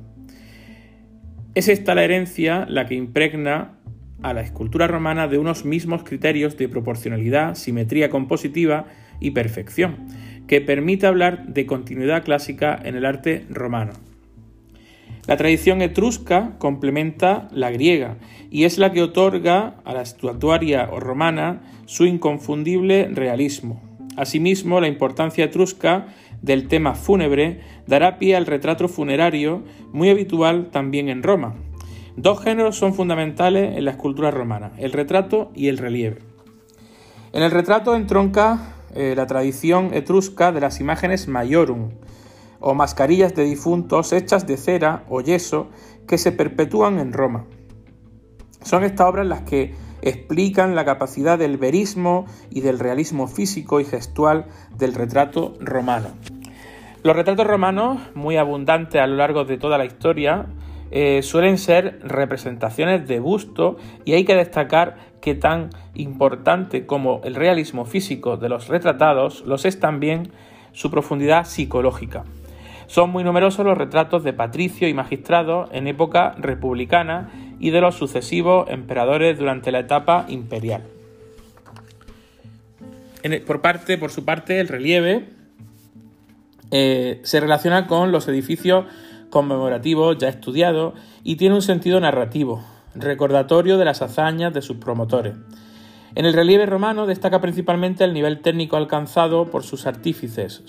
Es esta la herencia la que impregna a la escultura romana de unos mismos criterios de proporcionalidad, simetría compositiva y perfección, que permite hablar de continuidad clásica en el arte romano. La tradición etrusca complementa la griega y es la que otorga a la estatuaria romana su inconfundible realismo. Asimismo, la importancia etrusca del tema fúnebre dará pie al retrato funerario muy habitual también en Roma. Dos géneros son fundamentales en la escultura romana, el retrato y el relieve. En el retrato entronca eh, la tradición etrusca de las imágenes maiorum, o mascarillas de difuntos hechas de cera o yeso que se perpetúan en Roma. Son estas obras las que explican la capacidad del verismo y del realismo físico y gestual del retrato romano. Los retratos romanos, muy abundantes a lo largo de toda la historia, eh, suelen ser representaciones de busto y hay que destacar que tan importante como el realismo físico de los retratados los es también su profundidad psicológica. Son muy numerosos los retratos de patricio y magistrado en época republicana y de los sucesivos emperadores durante la etapa imperial. por, parte, por su parte, el relieve eh, se relaciona con los edificios conmemorativo ya estudiado y tiene un sentido narrativo, recordatorio de las hazañas de sus promotores. En el relieve romano destaca principalmente el nivel técnico alcanzado por sus artífices,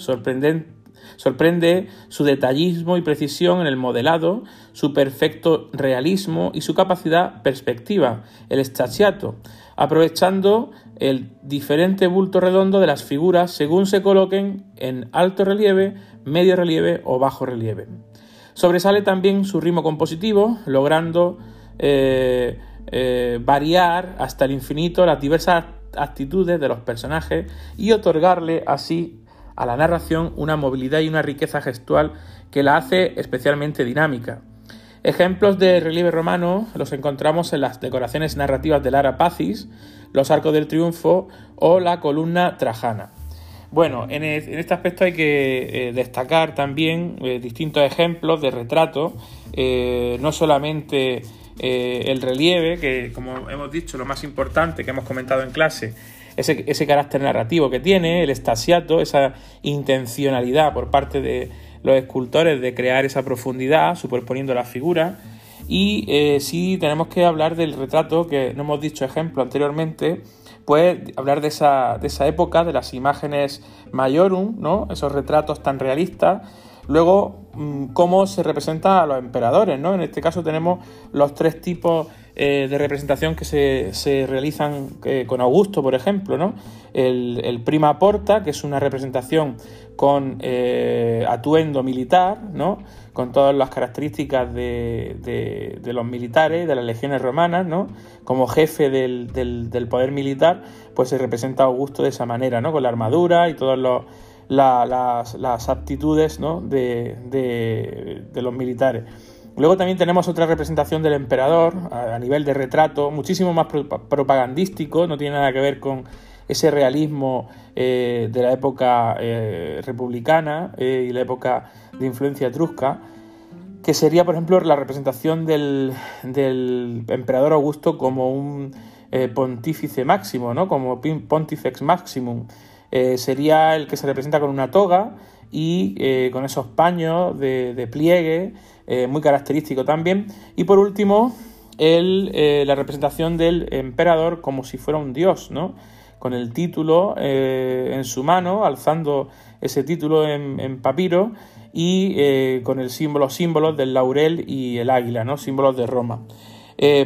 Sorprende su detallismo y precisión en el modelado, su perfecto realismo y su capacidad perspectiva, el estacciato, aprovechando el diferente bulto redondo de las figuras según se coloquen en alto relieve, medio relieve o bajo relieve. Sobresale también su ritmo compositivo, logrando eh, eh, variar hasta el infinito las diversas actitudes de los personajes y otorgarle así a la narración una movilidad y una riqueza gestual que la hace especialmente dinámica. Ejemplos de relieve romano los encontramos en las decoraciones narrativas del Ara Pacis, los Arcos del Triunfo o la columna trajana. Bueno, en, este aspecto hay que eh, destacar también eh, distintos ejemplos de retrato, eh, no solamente el relieve, que como hemos dicho, lo más importante que hemos comentado en clase, ese, carácter narrativo que tiene, el estasiato, esa intencionalidad por parte de los escultores de crear esa profundidad, superponiendo las figuras. Y eh, si tenemos que hablar del retrato, que no hemos dicho ejemplo anteriormente, pues hablar de esa, de esa época, de las imágenes mayorum, ¿no? esos retratos tan realistas. Luego, mm, cómo se representa a los emperadores, ¿no? En este caso tenemos los tres tipos eh, de representación que se, realizan eh, con Augusto, por ejemplo, ¿no? El, prima porta, que es una representación con eh, atuendo militar, ¿no? Con todas las características de, los militares, de las legiones romanas, ¿no? Como jefe del, poder militar, pues se representa a Augusto de esa manera, ¿no? Con la armadura y todas las, aptitudes de los militares. Luego también tenemos otra representación del emperador a, nivel de retrato, muchísimo más propagandístico, no tiene nada que ver con ese realismo eh, de la época eh, republicana eh, y la época de influencia etrusca, que sería, por ejemplo, la representación del, emperador Augusto como un pontífice máximo, ¿no? como Pontifex Maximum. sería el que se representa con una toga y con esos paños de, pliegue muy característico también. Y por último, la representación del emperador como si fuera un dios, ¿no? Con el título eh, en su mano, alzando ese título en, papiro y con el símbolo, símbolos del laurel y el águila, ¿no? Símbolos de Roma.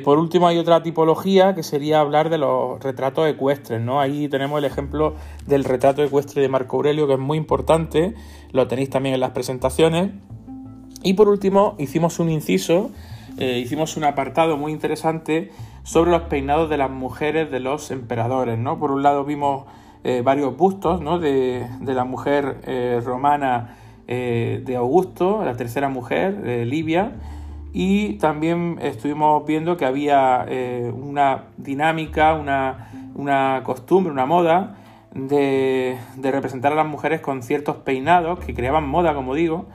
por último, hay otra tipología que sería hablar de los retratos ecuestres, ¿no? Ahí tenemos el ejemplo del retrato ecuestre de Marco Aurelio, que es muy importante, lo tenéis también en las presentaciones. Y por último, hicimos un inciso, eh, hicimos un apartado muy interesante sobre los peinados de las mujeres de los emperadores. ¿no? Por un lado vimos eh, varios bustos ¿no? de, la mujer eh, romana de Augusto, la tercera mujer, Livia, y también estuvimos viendo que había una dinámica, una, costumbre, una moda de, de representar a las mujeres con ciertos peinados que creaban moda, como digo,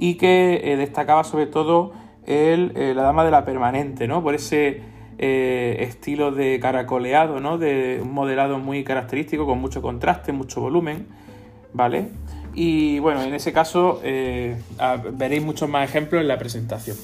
y que eh, destacaba sobre todo el, eh, la dama de la permanente, ¿no? Por ese eh, estilo de caracoleado, ¿no? De un modelado muy característico, con mucho contraste, mucho volumen, ¿vale? Y bueno, en ese caso veréis muchos más ejemplos en la presentación.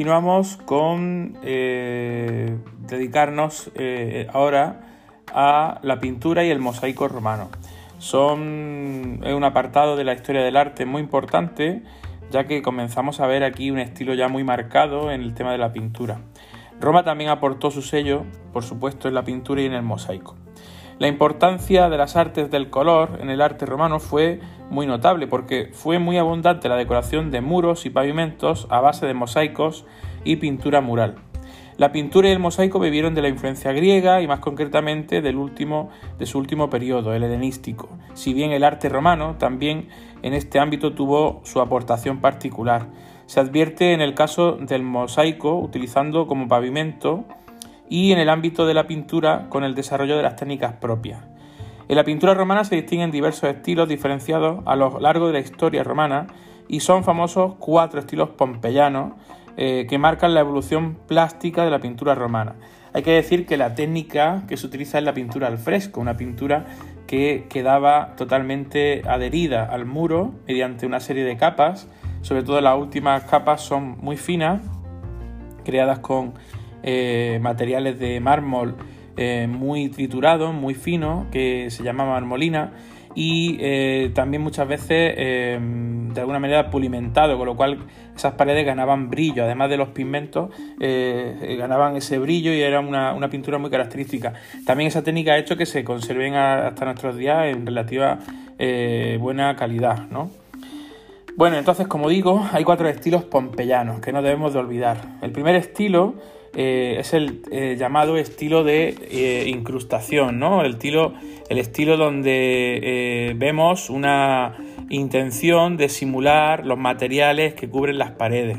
Continuamos con eh, dedicarnos eh, ahora a la pintura y el mosaico romano. Son un apartado de la historia del arte muy importante, ya que comenzamos a ver aquí un estilo ya muy marcado en el tema de la pintura. Roma también aportó su sello, por supuesto, en la pintura y en el mosaico. La importancia de las artes del color en el arte romano fue muy notable porque fue muy abundante la decoración de muros y pavimentos a base de mosaicos y pintura mural. La pintura y el mosaico bebieron de la influencia griega y más concretamente del último, de su último periodo, el helenístico, si bien el arte romano también en este ámbito tuvo su aportación particular. Se advierte en el caso del mosaico utilizando como pavimento y en el ámbito de la pintura con el desarrollo de las técnicas propias. En la pintura romana se distinguen diversos estilos diferenciados a lo largo de la historia romana y son famosos cuatro estilos pompeyanos eh, que marcan la evolución plástica de la pintura romana. Hay que decir que la técnica que se utiliza es la pintura al fresco, una pintura que quedaba totalmente adherida al muro mediante una serie de capas, sobre todo las últimas capas son muy finas, creadas con eh, materiales de mármol eh, muy triturados, muy finos, que se llama marmolina, y eh, también muchas veces de alguna manera pulimentado, con lo cual esas paredes ganaban brillo, además de los pigmentos, ganaban ese brillo y era una, una, pintura muy característica. También esa técnica ha hecho que se conserven hasta nuestros días en relativa buena calidad, ¿no? Bueno, entonces, como digo, hay cuatro estilos pompeyanos que no debemos de olvidar. El primer estilo eh, es el eh, llamado estilo de eh, incrustación, ¿no? El estilo, el estilo donde vemos una intención de simular los materiales que cubren las paredes.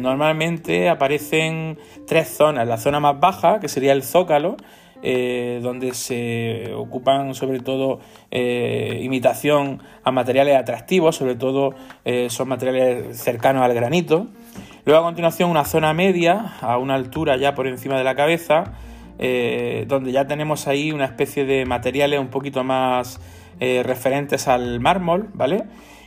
normalmente aparecen tres zonas. La zona más baja, que sería el zócalo, donde se ocupan sobre todo imitación a materiales atractivos, sobre todo son materiales cercanos al granito. Luego a continuación una zona media, a una altura ya por encima de la cabeza, donde ya tenemos ahí una especie de materiales un poquito más referentes al mármol, ¿vale?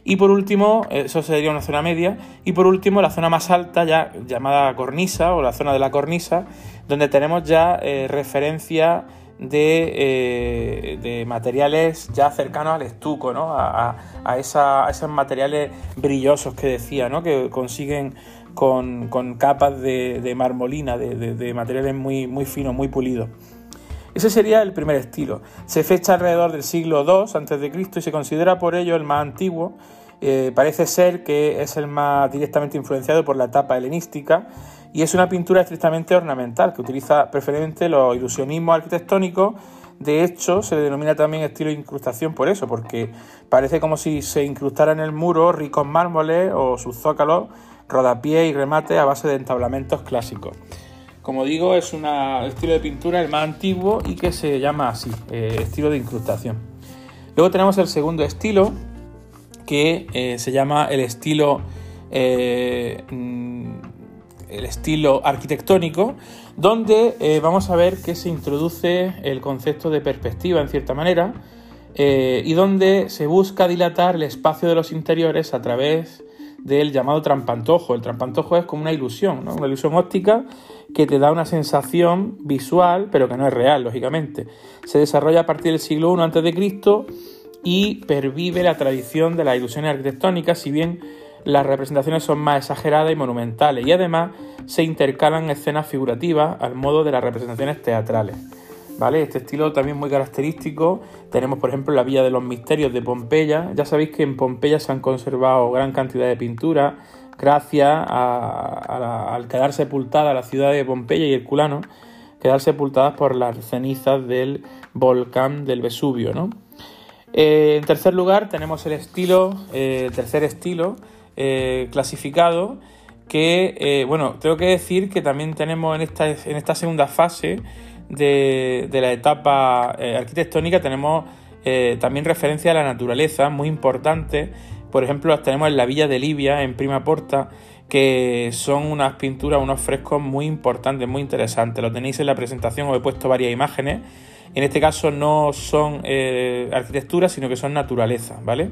Y por último, eso sería una zona media. Y por último, la zona más alta, ya llamada cornisa o la zona de la cornisa, donde tenemos ya eh, referencia de, eh, materiales ya cercanos al estuco, ¿no? a, esos materiales brillosos que decía, ¿no? que consiguen con, capas de, marmolina, de, materiales muy, muy finos, muy pulidos. Ese sería el primer estilo. Se fecha alrededor del siglo II a.C. y se considera por ello el más antiguo. Eh, parece ser que es el más directamente influenciado por la etapa helenística y es una pintura estrictamente ornamental que utiliza preferentemente los ilusionismos arquitectónicos. De hecho, se le denomina también estilo de incrustación por eso, porque parece como si se incrustara en el muro ricos mármoles o sus zócalos, rodapiés y remate a base de entablamentos clásicos. Como digo, es un estilo de pintura el más antiguo y que se llama así, eh, estilo de incrustación. Luego tenemos el segundo estilo, que eh, se llama el estilo, eh, mm, el estilo arquitectónico, donde vamos a ver que se introduce el concepto de perspectiva en cierta manera y donde se busca dilatar el espacio de los interiores a través del llamado trampantojo. El trampantojo es como una ilusión, una ilusión óptica que te da una sensación visual, pero que no es real, lógicamente. Se desarrolla a partir del siglo I a.C. y pervive la tradición de las ilusiones arquitectónicas, si bien las representaciones son más exageradas y monumentales, y además se intercalan escenas figurativas al modo de las representaciones teatrales. ¿Vale? Este estilo también muy característico. Tenemos, por ejemplo, la Villa de los Misterios de Pompeya. Ya sabéis que en Pompeya se han conservado gran cantidad de pinturas gracias al quedar sepultada la ciudad de Pompeya y Herculano, quedar sepultadas por las cenizas del volcán del Vesubio. ¿no? Eh, en tercer lugar tenemos el estilo, eh, tercer estilo eh, clasificado, que, bueno, tengo que decir que también tenemos en esta, en esta segunda fase de, la etapa arquitectónica, tenemos también referencia a la naturaleza, muy importante, por ejemplo, las tenemos en la villa de Libia, en Prima Porta, que son unas pinturas, unos frescos muy importantes, muy interesantes. Lo tenéis en la presentación, os he puesto varias imágenes. En este caso no son eh, arquitecturas, sino que son naturaleza, ¿vale?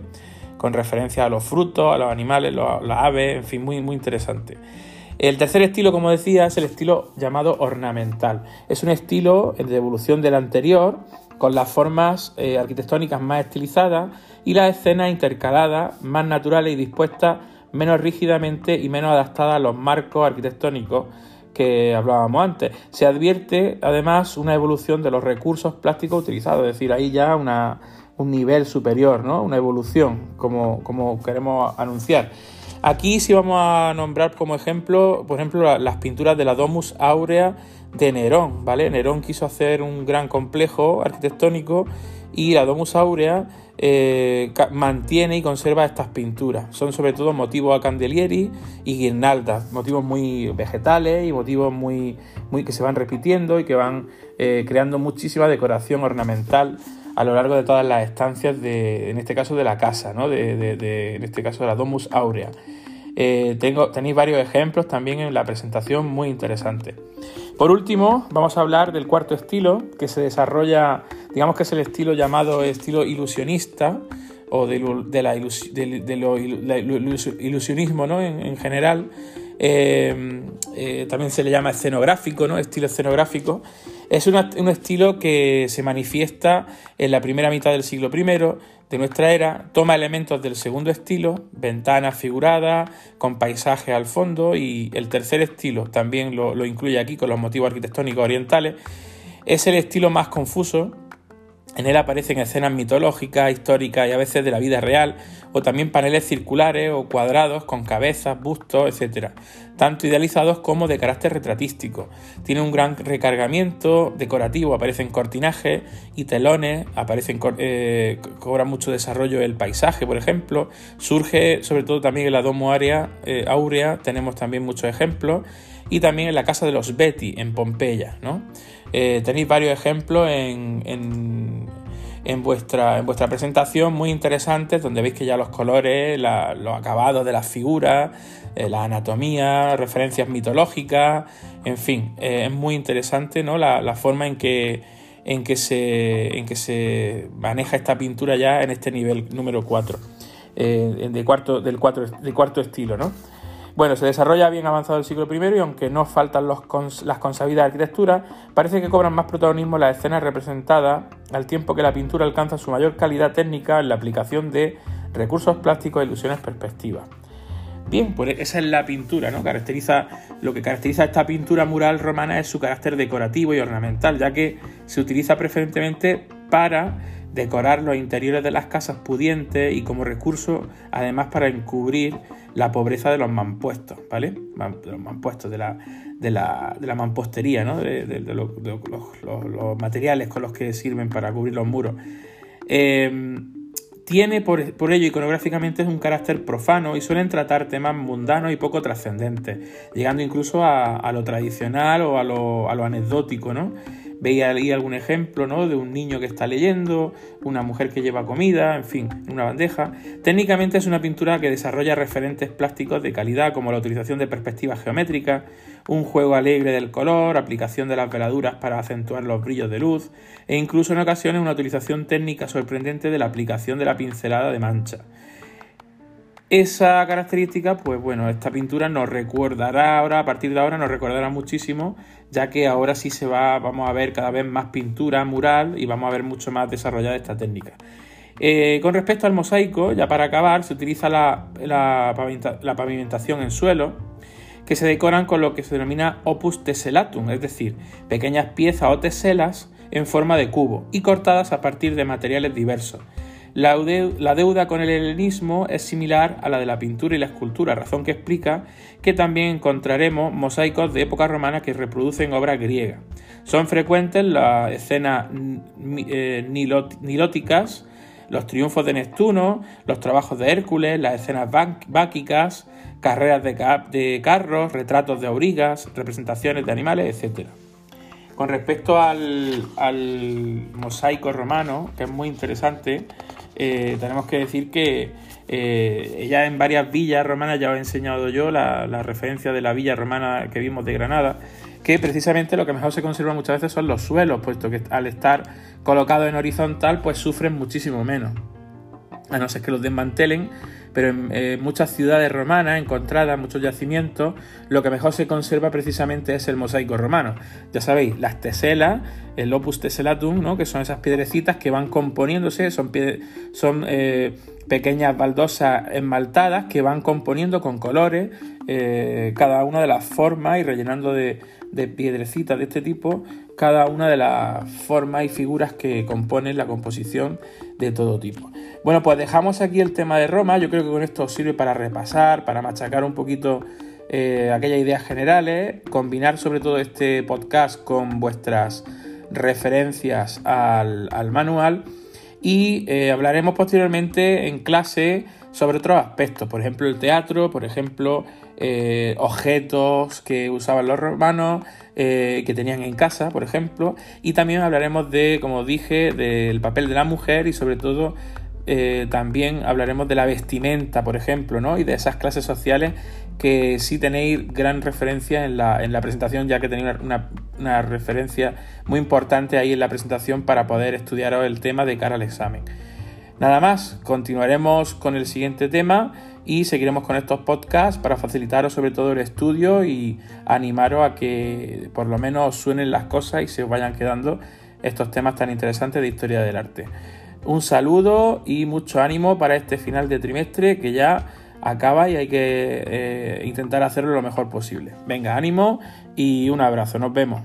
Con referencia a los frutos, a los animales, las aves, en fin, muy, muy interesante. El tercer estilo, como decía, es el estilo llamado ornamental. Es un estilo de evolución del anterior, con las formas eh, arquitectónicas más estilizadas y las escenas intercaladas, más naturales y dispuestas menos rígidamente y menos adaptadas a los marcos arquitectónicos que hablábamos antes. Se advierte además una evolución de los recursos plásticos utilizados, es decir, ahí ya un nivel superior, ¿no? una evolución, como queremos anunciar. Aquí sí vamos a nombrar como ejemplo, por ejemplo, las pinturas de la Domus Aurea de Nerón, ¿vale? Nerón quiso hacer un gran complejo arquitectónico y la Domus Aurea eh, mantiene y conserva estas pinturas. Son sobre todo motivos a candelieri y guirnaldas, motivos muy vegetales y motivos muy, muy que se van repitiendo y que van eh, creando muchísima decoración ornamental a lo largo de todas las estancias de, en este caso de la casa, ¿no? de, en este caso de la Domus Aurea. Eh, tengo, tenéis varios ejemplos también en la presentación muy interesantes. Por último, vamos a hablar del cuarto estilo, que se desarrolla, digamos que es el estilo llamado estilo ilusionista, o de, la ilusionismo ¿no? en, general. Eh, eh, también se le llama escenográfico, ¿no? estilo escenográfico. Es un estilo que se manifiesta en la primera mitad del siglo I de nuestra era, toma elementos del segundo estilo, ventanas figuradas, con paisaje al fondo, y el tercer estilo también lo, lo incluye aquí con los motivos arquitectónicos orientales. Es el estilo más confuso, en él aparecen escenas mitológicas, históricas y a veces de la vida real, o también paneles circulares o cuadrados con cabezas, bustos, etc. Tanto idealizados como de carácter retratístico. Tiene un gran recargamiento decorativo, aparecen cortinajes y telones, aparecen, eh, cobra mucho desarrollo el paisaje, por ejemplo. Surge sobre todo también en la Domo Área, eh, tenemos también muchos ejemplos, y también en la casa de los Betty, en Pompeya. ¿no? Eh, tenéis varios ejemplos en, en, vuestra, en vuestra presentación muy interesantes, donde veis que ya los colores, los acabados de las figuras, eh, la anatomía, referencias mitológicas, en fin, eh, es muy interesante ¿no? la, forma en que, en, que se, en que se maneja esta pintura ya en este nivel número 4, de cuarto, del, cuatro, del cuarto estilo. ¿no? Bueno, se desarrolla bien avanzado el siglo I y aunque no faltan las consabidas arquitecturas, parece que cobran más protagonismo las escenas representadas al tiempo que la pintura alcanza su mayor calidad técnica en la aplicación de recursos plásticos e ilusiones perspectivas. Bien, pues esa es la pintura, ¿no? Caracteriza, lo que caracteriza esta pintura mural romana es su carácter decorativo y ornamental, ya que se utiliza preferentemente para decorar los interiores de las casas pudientes y como recurso además para encubrir la pobreza de los mampuestos, ¿vale? De los mampuestos, de la, de la, de la mampostería, ¿no? De, los, materiales con los que sirven para cubrir los muros. Em, tiene por, ello iconográficamente un carácter profano y suelen tratar temas mundanos y poco trascendentes, llegando incluso a, lo tradicional o a lo, a lo anecdótico, ¿no? Veía ahí algún ejemplo ¿no? de un niño que está leyendo, una mujer que lleva comida, en fin, una bandeja. Técnicamente es una pintura que desarrolla referentes plásticos de calidad como la utilización de perspectivas geométricas, un juego alegre del color, aplicación de las veladuras para acentuar los brillos de luz e incluso en ocasiones una utilización técnica sorprendente de la aplicación de la pincelada de mancha. Esa característica, pues bueno, esta pintura nos recordará ahora, a partir de ahora nos recordará muchísimo, ya que ahora sí se va, vamos a ver cada vez más pintura mural y vamos a ver mucho más desarrollada esta técnica. Eh, con respecto al mosaico, ya para acabar, se utiliza la, la, pavimentación en suelo, que se decoran con lo que se denomina opus tesselatum, es decir, pequeñas piezas o teselas en forma de cubo y cortadas a partir de materiales diversos la, deuda con el helenismo es similar a la de la pintura y la escultura, razón que explica que también encontraremos mosaicos de época romana que reproducen obras griegas. Son frecuentes las escenas eh, nilóticas, los triunfos de Neptuno, los trabajos de Hércules, las escenas báquicas, carreras de, carros, retratos de aurigas, representaciones de animales, etc. Con respecto al, al mosaico romano, que es muy interesante, eh, tenemos que decir que eh, ya en varias villas romanas, ya os he enseñado yo la, referencia de la villa romana que vimos de Granada, que precisamente lo que mejor se conserva muchas veces son los suelos, puesto que al estar colocados en horizontal, pues sufren muchísimo menos. A no ser que los desmantelen, pero en eh, muchas ciudades romanas encontradas, muchos yacimientos, lo que mejor se conserva precisamente es el mosaico romano. Ya sabéis, las teselas, el opus teselatum, ¿no? que son esas piedrecitas que van componiéndose, son, son eh, pequeñas baldosas esmaltadas que van componiendo con colores eh, cada una de las formas y rellenando de, de piedrecitas de este tipo cada una de las formas y figuras que componen la composición de todo tipo. Bueno, pues dejamos aquí el tema de Roma. Yo creo que con esto sirve para repasar, para machacar un poquito eh, aquellas ideas generales, combinar sobre todo este podcast con vuestras referencias al, manual y eh, hablaremos posteriormente en clase sobre otros aspectos, por ejemplo el teatro, por ejemplo eh, objetos que usaban los romanos, que tenían en casa, por ejemplo, y también hablaremos de, como dije, del papel de la mujer y sobre todo eh, también hablaremos de la vestimenta, por ejemplo, ¿no? Y de esas clases sociales que sí tenéis gran referencia en la, presentación, ya que tenéis una, referencia muy importante ahí en la presentación para poder estudiaros el tema de cara al examen. Nada más, continuaremos con el siguiente tema y seguiremos con estos podcasts para facilitaros sobre todo el estudio y animaros a que por lo menos suenen las cosas y se os vayan quedando estos temas tan interesantes de historia del arte. Un saludo y mucho ánimo para este final de trimestre que ya acaba y hay que eh, intentar hacerlo lo mejor posible. Venga, ánimo y un abrazo, nos vemos.